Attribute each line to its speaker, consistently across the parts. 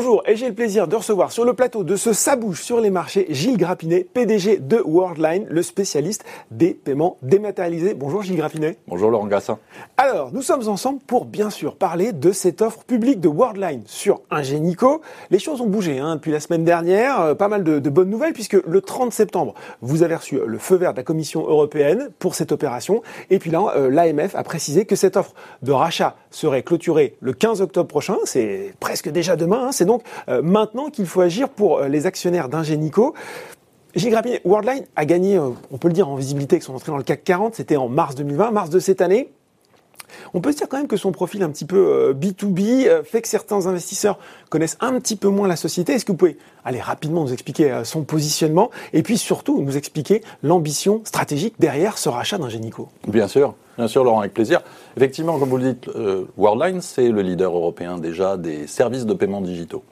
Speaker 1: Bonjour et j'ai le plaisir de recevoir sur le plateau de ce Sabouche sur les marchés Gilles Grappinet, PDG de Worldline, le spécialiste des paiements dématérialisés. Bonjour Gilles Grappinet.
Speaker 2: Bonjour Laurent Grassin.
Speaker 1: Alors, nous sommes ensemble pour bien sûr parler de cette offre publique de Worldline sur Ingenico. Les choses ont bougé hein, depuis la semaine dernière, euh, pas mal de, de, bonnes nouvelles puisque le 30 septembre, vous avez reçu le feu vert de la Commission européenne pour cette opération et puis là, euh, l'AMF a précisé que cette offre de rachat serait clôturée le 15 octobre prochain, c'est presque déjà demain. Hein. C'est donc euh, maintenant qu'il faut agir pour euh, les actionnaires d'Ingenico. Gilles Grappinet, Worldline a gagné, euh, on peut le dire, en visibilité avec son entrée dans le CAC 40. C'était en mars 2020, mars de cette année. On peut se dire quand même que son profil un petit peu B2B fait que certains investisseurs connaissent un petit peu moins la société. Est-ce que vous pouvez aller rapidement nous expliquer son positionnement et puis surtout nous expliquer l'ambition stratégique derrière ce rachat d'Ingenico
Speaker 2: Bien sûr. Bien sûr, Laurent, avec plaisir. Effectivement, comme vous le dites, euh, Worldline, c'est le leader européen déjà des services de paiement digitaux.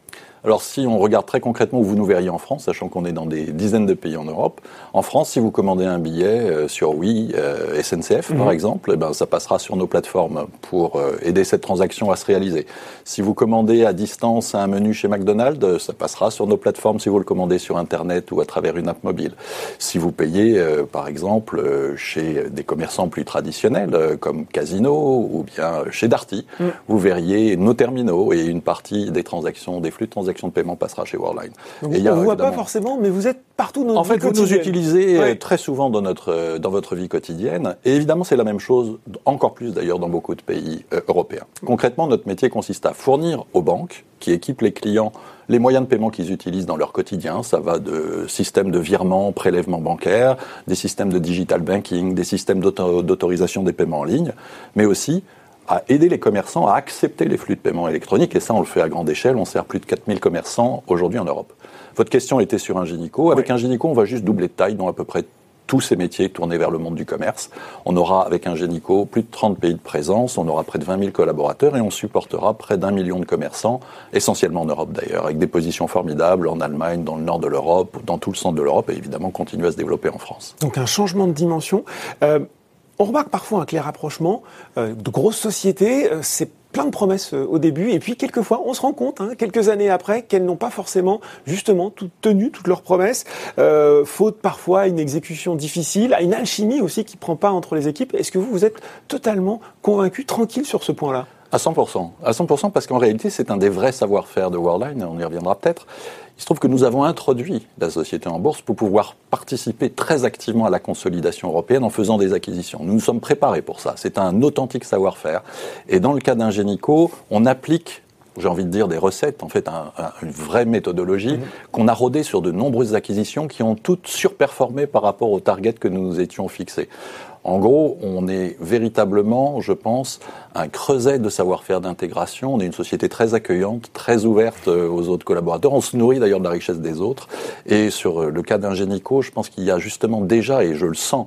Speaker 2: Alors si on regarde très concrètement où vous nous verriez en France, sachant qu'on est dans des dizaines de pays en Europe, en France, si vous commandez un billet euh, sur Oui, euh, SNCF par mhm. exemple, eh ben, ça passera sur nos plateformes pour euh, aider cette transaction à se réaliser. Si vous commandez à distance un menu chez McDonald's, ça passera sur nos plateformes si vous le commandez sur Internet ou à travers une app mobile. Si vous payez, par exemple, chez des commerçants plus traditionnels comme Casino ou bien chez Darty, mhm. vous verriez nos terminaux et une partie des transactions, des flux de transactions de paiement passera chez Worldline.
Speaker 1: on ne voit pas forcément, mais vous êtes partout dans
Speaker 2: notre
Speaker 1: En fait,
Speaker 2: vous nous utilisez euh, très souvent dans, notre, euh, dans votre vie quotidienne. Et évidemment, c'est la même chose, encore plus d'ailleurs, dans beaucoup de pays euh, européens. Concrètement, notre métier consiste à fournir aux banques qui équipent les clients les moyens de paiement qu'ils utilisent dans leur quotidien. Ça va de systèmes de virement, prélèvement bancaire, des systèmes de digital banking, des systèmes d'autorisation des paiements en ligne, mais aussi à aider les commerçants à accepter les flux de paiement électroniques. Et ça, on le fait à grande échelle. On sert plus de 4000 commerçants aujourd'hui en Europe. Votre question était sur Ingenico. Avec Ingenico, on va juste doubler de taille dans à peu près tous ces métiers tournés vers le monde du commerce. On aura avec Ingenico plus de 30 pays de présence, on aura près de 20 000 collaborateurs et on supportera près d'un million de commerçants, essentiellement en Europe d'ailleurs, avec des positions formidables en Allemagne, dans le nord de l'Europe, dans tout le centre de l'Europe et évidemment continuer à se développer en France.
Speaker 1: Donc un changement de dimension. Euh, on remarque parfois un clair rapprochement euh, de grosses sociétés. Euh, c'est plein de promesses euh, au début, et puis quelquefois, on se rend compte, hein, quelques années après, qu'elles n'ont pas forcément justement tout tenu toutes leurs promesses, faute parfois à une exécution difficile, à une alchimie aussi qui prend pas entre les équipes. Est-ce que vous vous êtes totalement convaincu, tranquille sur ce point-là?
Speaker 2: À 100%. À 100% parce qu'en réalité, c'est un des vrais savoir-faire de Worldline, on y reviendra peut-être. Il se trouve que nous avons introduit la société en bourse pour pouvoir participer très activement à la consolidation européenne en faisant des acquisitions. Nous nous sommes préparés pour ça. C'est un authentique savoir-faire. Et dans le cas d'Ingenico, on applique j'ai envie de dire des recettes, en fait une vraie méthodologie mmh. qu'on a rodée sur de nombreuses acquisitions qui ont toutes surperformé par rapport aux targets que nous nous étions fixés. En gros, on est véritablement, je pense, un creuset de savoir-faire d'intégration. On est une société très accueillante, très ouverte euh, aux autres collaborateurs. On se nourrit d'ailleurs de la richesse des autres. Et sur euh, le cas d'Ingenico, je pense qu'il y a justement déjà, et je le sens,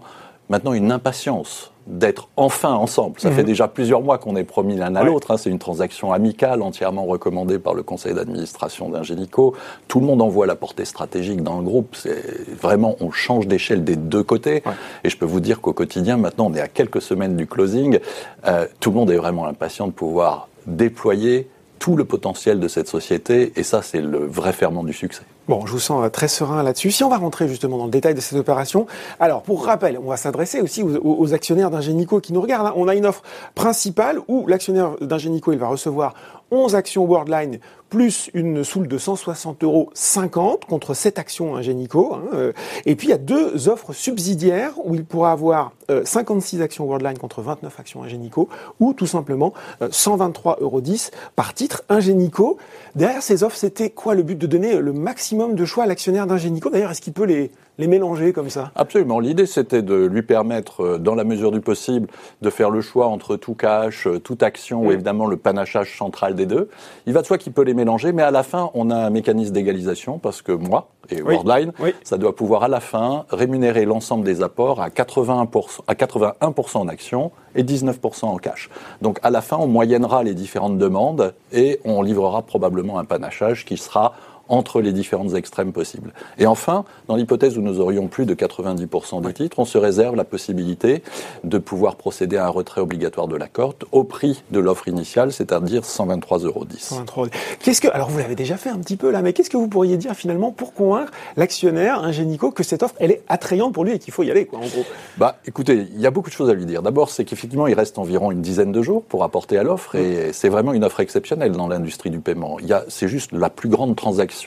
Speaker 2: maintenant une impatience d'être enfin ensemble. Ça fait mhm. déjà plusieurs mois qu'on est promis l'un à l'autre. Hein. C'est une transaction amicale, entièrement recommandée par le conseil d'administration d'Ingenico. Tout le monde en voit la portée stratégique dans le groupe. C'est vraiment, on change d'échelle des deux côtés. Et je peux vous dire qu'au quotidien, maintenant, on est à quelques semaines du closing. Euh, tout le monde est vraiment impatient de pouvoir déployer tout le potentiel de cette société. Et ça, c'est le vrai ferment du succès.
Speaker 1: Bon, je vous sens euh, très serein là-dessus. Si on va rentrer justement dans le détail de cette opération, alors pour rappel, on va s'adresser aussi aux, actionnaires d'Ingenico qui nous regardent. Hein. On a une offre principale où l'actionnaire d'Ingenico, il va recevoir 11 actions Worldline plus une soule de 160 euros 50 contre 7 actions Ingenico. Hein, euh. et puis il y a deux offres subsidiaires où il pourra avoir 56 euh, actions Worldline contre 29 actions Ingenico ou tout simplement 123,10 euros par titre Ingenico. Derrière ces offres, c'était quoi le but de donner le maximum de choix à l'actionnaire d'Ingenico? D'ailleurs, est-ce qu'il peut les, les mélanger comme ça?
Speaker 2: Absolument. L'idée, c'était de lui permettre, euh, dans la mesure du possible, de faire le choix entre tout cash, euh, toute action ou évidemment le panachage central des deux. Il va de soi qu'il peut les mélanger, mais à la fin, on a un mécanisme d'égalisation parce que moi et Worldline, ça doit pouvoir à la fin rémunérer l'ensemble des apports à 81%, à 81% en action et 19% en cash. Donc à la fin, on moyennera les différentes demandes et on livrera probablement un panachage qui sera entre les différentes extrêmes possibles. Et enfin, dans l'hypothèse où nous aurions plus de 90% des titres, on se réserve la possibilité de pouvoir procéder à un retrait obligatoire de la cote au prix de l'offre initiale, c'est-à-dire 123,10 euros.
Speaker 1: Qu'est-ce que, alors vous l'avez déjà fait un petit peu là, mais qu'est-ce que vous pourriez dire finalement pour convaincre l'actionnaire, Ingenico, que cette offre, elle est attrayante pour lui et qu'il faut y aller, quoi, en gros?
Speaker 2: Bah, écoutez, il y a beaucoup de choses à lui dire. D'abord, c'est qu'effectivement, il reste environ une dizaine de jours pour apporter à l'offre et c'est vraiment une offre exceptionnelle dans l'industrie du paiement. Il y a, c'est juste la plus grande transaction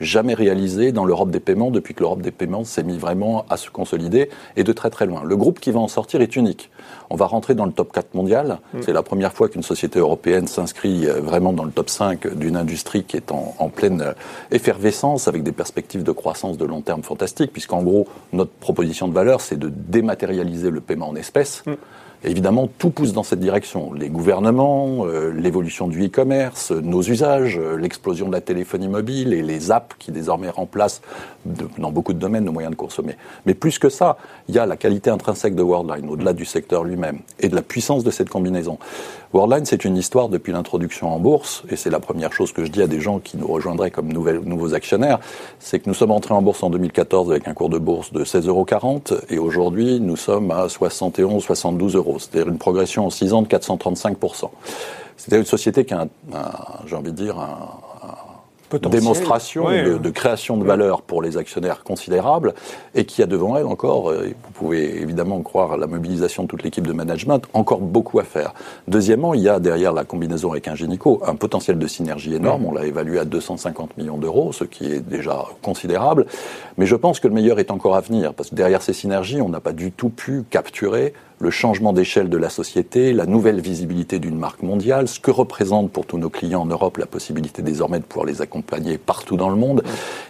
Speaker 2: jamais réalisée dans l'Europe des paiements depuis que l'Europe des paiements s'est mis vraiment à se consolider et de très très loin. Le groupe qui va en sortir est unique. On va rentrer dans le top 4 mondial. Mm. C'est la première fois qu'une société européenne s'inscrit euh, vraiment dans le top 5 d'une industrie qui est en, en, pleine euh, effervescence avec des perspectives de croissance de long terme fantastiques, puisqu'en gros, notre proposition de valeur, c'est de dématérialiser le paiement en espèces. Mm évidemment, tout pousse dans cette direction. Les gouvernements, euh, l'évolution du e-commerce, nos usages, euh, l'explosion de la téléphonie mobile et les apps qui désormais remplacent dans beaucoup de domaines nos moyens de consommer. Mais plus que ça, il y a la qualité intrinsèque de Worldline, au-delà du secteur lui-même, et de la puissance de cette combinaison. Worldline, c'est une histoire depuis l'introduction en bourse, et c'est la première chose que je dis à des gens qui nous rejoindraient comme nouveaux actionnaires, c'est que nous sommes entrés en bourse en 2014 avec un cours de bourse de 16,40 euros, et aujourd'hui, nous sommes à 71, 72 euros. C'est-à-dire une progression en 6 ans de 435%. C'était une société qui a, j'ai envie de dire, un, démonstration de, création de valeur pour les actionnaires considérable et qui a devant elle encore, euh, vous pouvez évidemment croire à la mobilisation de toute l'équipe de management, encore beaucoup à faire. Deuxièmement, il y a derrière la combinaison avec Ingenico un potentiel de synergie énorme. On l'a évalué à 250 millions d'euros, ce qui est déjà considérable. Mais je pense que le meilleur est encore à venir parce que derrière ces synergies, on n'a pas du tout pu capturer le changement d'échelle de la société, la nouvelle visibilité d'une marque mondiale, ce que représente pour tous nos clients en Europe la possibilité désormais de pouvoir les accompagner partout dans le monde.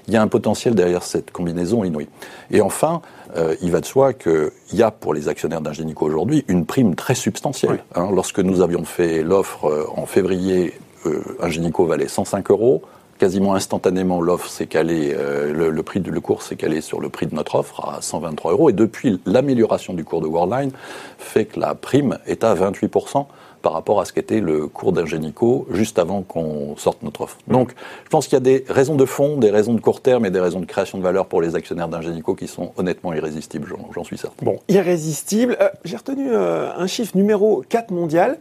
Speaker 2: Il y a un potentiel derrière cette combinaison inouïe. Et enfin, euh, il va de soi qu'il y a pour les actionnaires d'Ingenico aujourd'hui une prime très substantielle. Hein, lorsque nous avions fait l'offre euh, en février, euh, Ingenico valait 105 euros quasiment instantanément, l'offre s'est calée, euh, le, prix de le cours s'est calé sur le prix de notre offre à 123 euros. Et depuis, l'amélioration du cours de Worldline fait que la prime est à 28% par rapport à ce qu'était le cours d'Ingenico juste avant qu'on sorte notre offre. Donc, je pense qu'il y a des raisons de fond, des raisons de court terme et des raisons de création de valeur pour les actionnaires d'Ingenico qui sont honnêtement irrésistibles, j'en suis certain.
Speaker 1: Bon, irrésistibles. Euh, j'ai retenu euh, un chiffre numéro 4 mondial.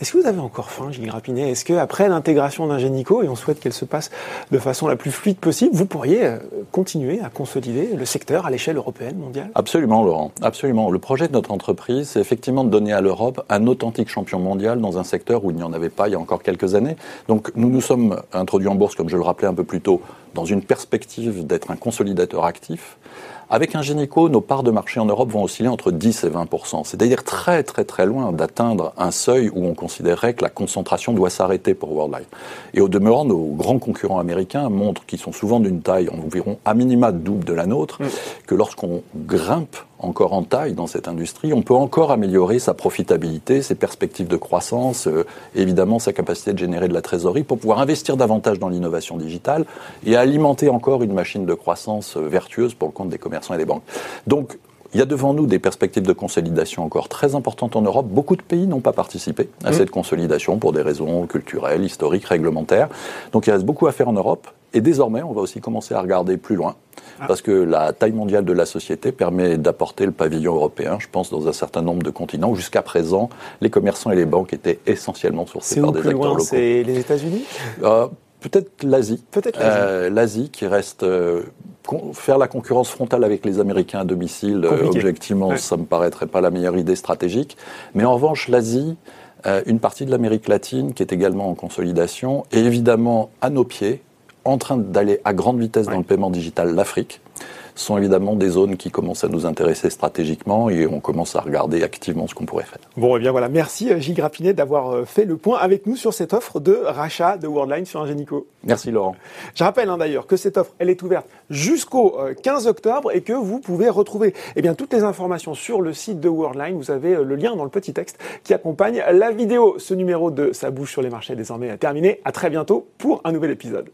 Speaker 1: Est-ce que vous avez encore faim, Gilles Rapinet? Est-ce qu'après l'intégration d'Ingenico, et on souhaite qu'elle se passe de façon la plus fluide possible, vous pourriez euh, continuer à consolider le secteur à l'échelle européenne, mondiale?
Speaker 2: Absolument, Laurent. Absolument. Le projet de notre entreprise, c'est effectivement de donner à l'Europe un authentique champion mondial dans un secteur où il n'y en avait pas il y a encore quelques années. Donc nous nous sommes introduits en bourse, comme je le rappelais un peu plus tôt, dans une perspective d'être un consolidateur actif avec un Ingenico, nos parts de marché en Europe vont osciller entre 10 et 20 c'est-à-dire très très très loin d'atteindre un seuil où on considérerait que la concentration doit s'arrêter pour Worldline. Et au demeurant, nos grands concurrents américains montrent qu'ils sont souvent d'une taille environ à minima double de la nôtre, mm. que lorsqu'on grimpe encore en taille dans cette industrie, on peut encore améliorer sa profitabilité, ses perspectives de croissance, euh, évidemment sa capacité de générer de la trésorerie pour pouvoir investir davantage dans l'innovation digitale et alimenter encore une machine de croissance euh, vertueuse pour le compte des commerçants et des banques. Donc, il y a devant nous des perspectives de consolidation encore très importantes en Europe. Beaucoup de pays n'ont pas participé à mmh. cette consolidation pour des raisons culturelles, historiques, réglementaires. Donc il reste beaucoup à faire en Europe. Et désormais, on va aussi commencer à regarder plus loin. Parce que la taille mondiale de la société permet d'apporter le pavillon européen, je pense, dans un certain nombre de continents. Jusqu'à présent, les commerçants et les banques étaient essentiellement sourcés par des acteurs loin, locaux.
Speaker 1: C'est les États-Unis
Speaker 2: euh, Peut-être l'Asie. Peut-être l'Asie. Euh, qui reste euh, faire la concurrence frontale avec les Américains à domicile. objectivement, ça me paraîtrait pas la meilleure idée stratégique. Mais en revanche, l'Asie, une partie de l'Amérique latine qui est également en consolidation, et évidemment à nos pieds, en train d'aller à grande vitesse dans le paiement digital l'Afrique sont évidemment des zones qui commencent à nous intéresser stratégiquement et on commence à regarder activement ce qu'on pourrait faire.
Speaker 1: Bon, et eh bien voilà, merci euh, Gilles Grappinet d'avoir euh, fait le point avec nous sur cette offre de rachat de Worldline sur Ingenico.
Speaker 2: Merci Laurent.
Speaker 1: Je rappelle hein, d'ailleurs que cette offre, elle est ouverte jusqu'au 15 euh, octobre et que vous pouvez retrouver eh bien, toutes les informations sur le site de Worldline. Vous avez le lien dans le petit texte qui accompagne la vidéo. Ce numéro de Ça bouge sur les marchés est désormais terminé. À très bientôt pour un nouvel épisode.